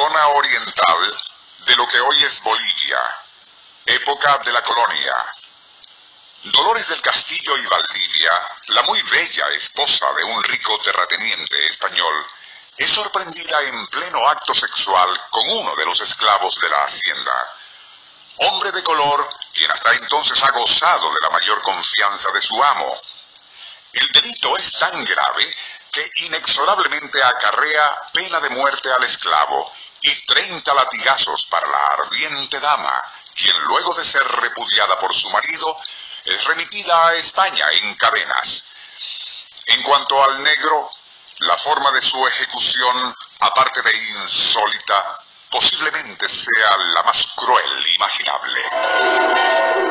Zona oriental de lo que hoy es Bolivia. Época de la colonia. Dolores del Castillo y Valdivia, la muy bella esposa de un rico terrateniente español, es sorprendida en pleno acto sexual con uno de los esclavos de la hacienda. Hombre de color, quien hasta entonces ha gozado de la mayor confianza de su amo. El delito es tan grave que inexorablemente acarrea pena de muerte al esclavo y 30 latigazos para la ardiente dama, quien luego de ser repudiada por su marido, es remitida a España en cadenas. En cuanto al negro, la forma de su ejecución, aparte de insólita, posiblemente sea la más cruel imaginable.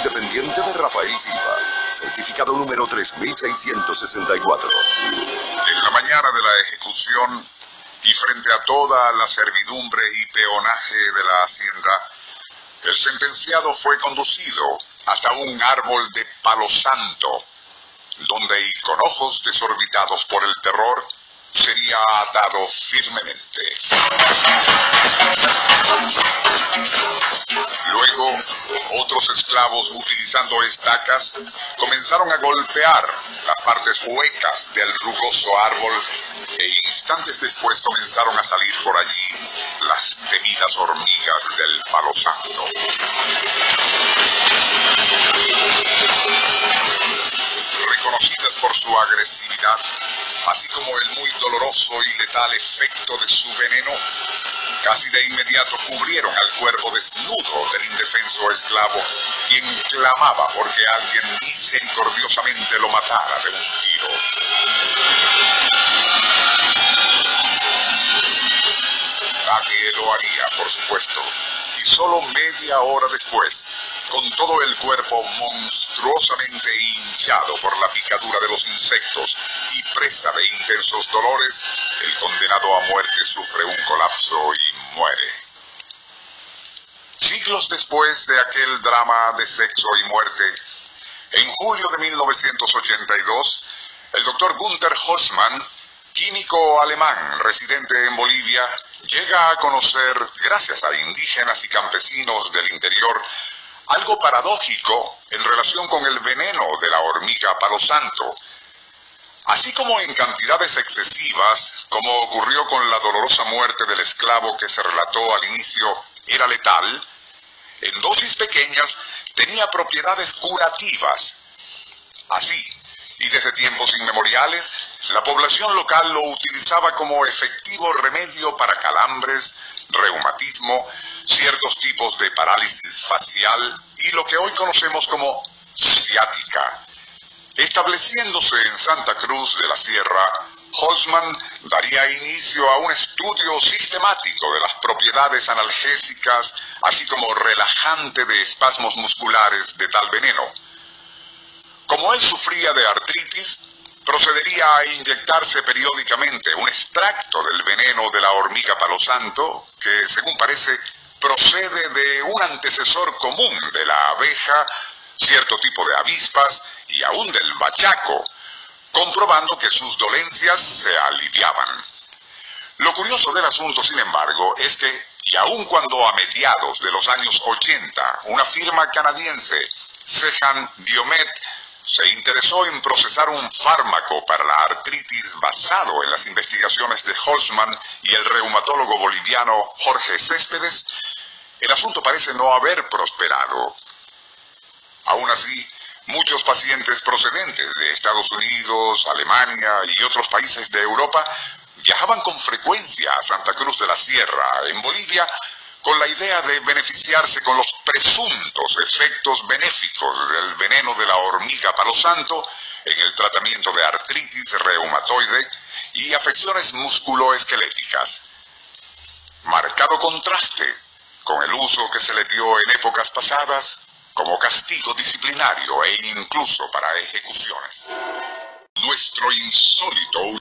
Independiente de Rafael Silva, certificado número 3664. En la mañana de la ejecución y frente a toda la servidumbre y peonaje de la hacienda, el sentenciado fue conducido hasta un árbol de palo santo, donde y con ojos desorbitados por el terror, sería atado firmemente. Luego, otros esclavos utilizando estacas comenzaron a golpear las partes huecas del rugoso árbol e instantes después comenzaron a salir por allí las temidas hormigas del palo santo reconocidas por su agresividad, así como el muy doloroso y letal efecto de su veneno, casi de inmediato cubrieron al cuerpo desnudo del indefenso esclavo, quien clamaba porque alguien misericordiosamente lo matara de un tiro. Nadie lo haría, por supuesto, y solo media hora después, con todo el cuerpo monstruosamente hinchado por la picadura de los insectos presa de intensos dolores, el condenado a muerte sufre un colapso y muere. Siglos después de aquel drama de sexo y muerte, en julio de 1982, el doctor Gunther Holzmann, químico alemán residente en Bolivia, llega a conocer, gracias a indígenas y campesinos del interior, algo paradójico en relación con el veneno de la hormiga palo santo. Así como en cantidades excesivas, como ocurrió con la dolorosa muerte del esclavo que se relató al inicio, era letal, en dosis pequeñas tenía propiedades curativas. Así, y desde tiempos inmemoriales, la población local lo utilizaba como efectivo remedio para calambres, reumatismo, ciertos tipos de parálisis facial y lo que hoy conocemos como ciática. Estableciéndose en Santa Cruz de la Sierra, Holzman daría inicio a un estudio sistemático de las propiedades analgésicas, así como relajante de espasmos musculares de tal veneno. Como él sufría de artritis, procedería a inyectarse periódicamente un extracto del veneno de la hormiga palo santo, que según parece procede de un antecesor común de la abeja, cierto tipo de avispas y aún del bachaco, comprobando que sus dolencias se aliviaban. Lo curioso del asunto, sin embargo, es que, y aun cuando a mediados de los años 80 una firma canadiense, Sehan Biomet, se interesó en procesar un fármaco para la artritis basado en las investigaciones de Holzman y el reumatólogo boliviano Jorge Céspedes, el asunto parece no haber prosperado. Aún así, muchos pacientes procedentes de Estados Unidos, Alemania y otros países de Europa viajaban con frecuencia a Santa Cruz de la Sierra, en Bolivia, con la idea de beneficiarse con los presuntos efectos benéficos del veneno de la hormiga palo santo en el tratamiento de artritis reumatoide y afecciones musculoesqueléticas. Marcado contraste con el uso que se le dio en épocas pasadas como castigo disciplinario e incluso para ejecuciones. Nuestro insólito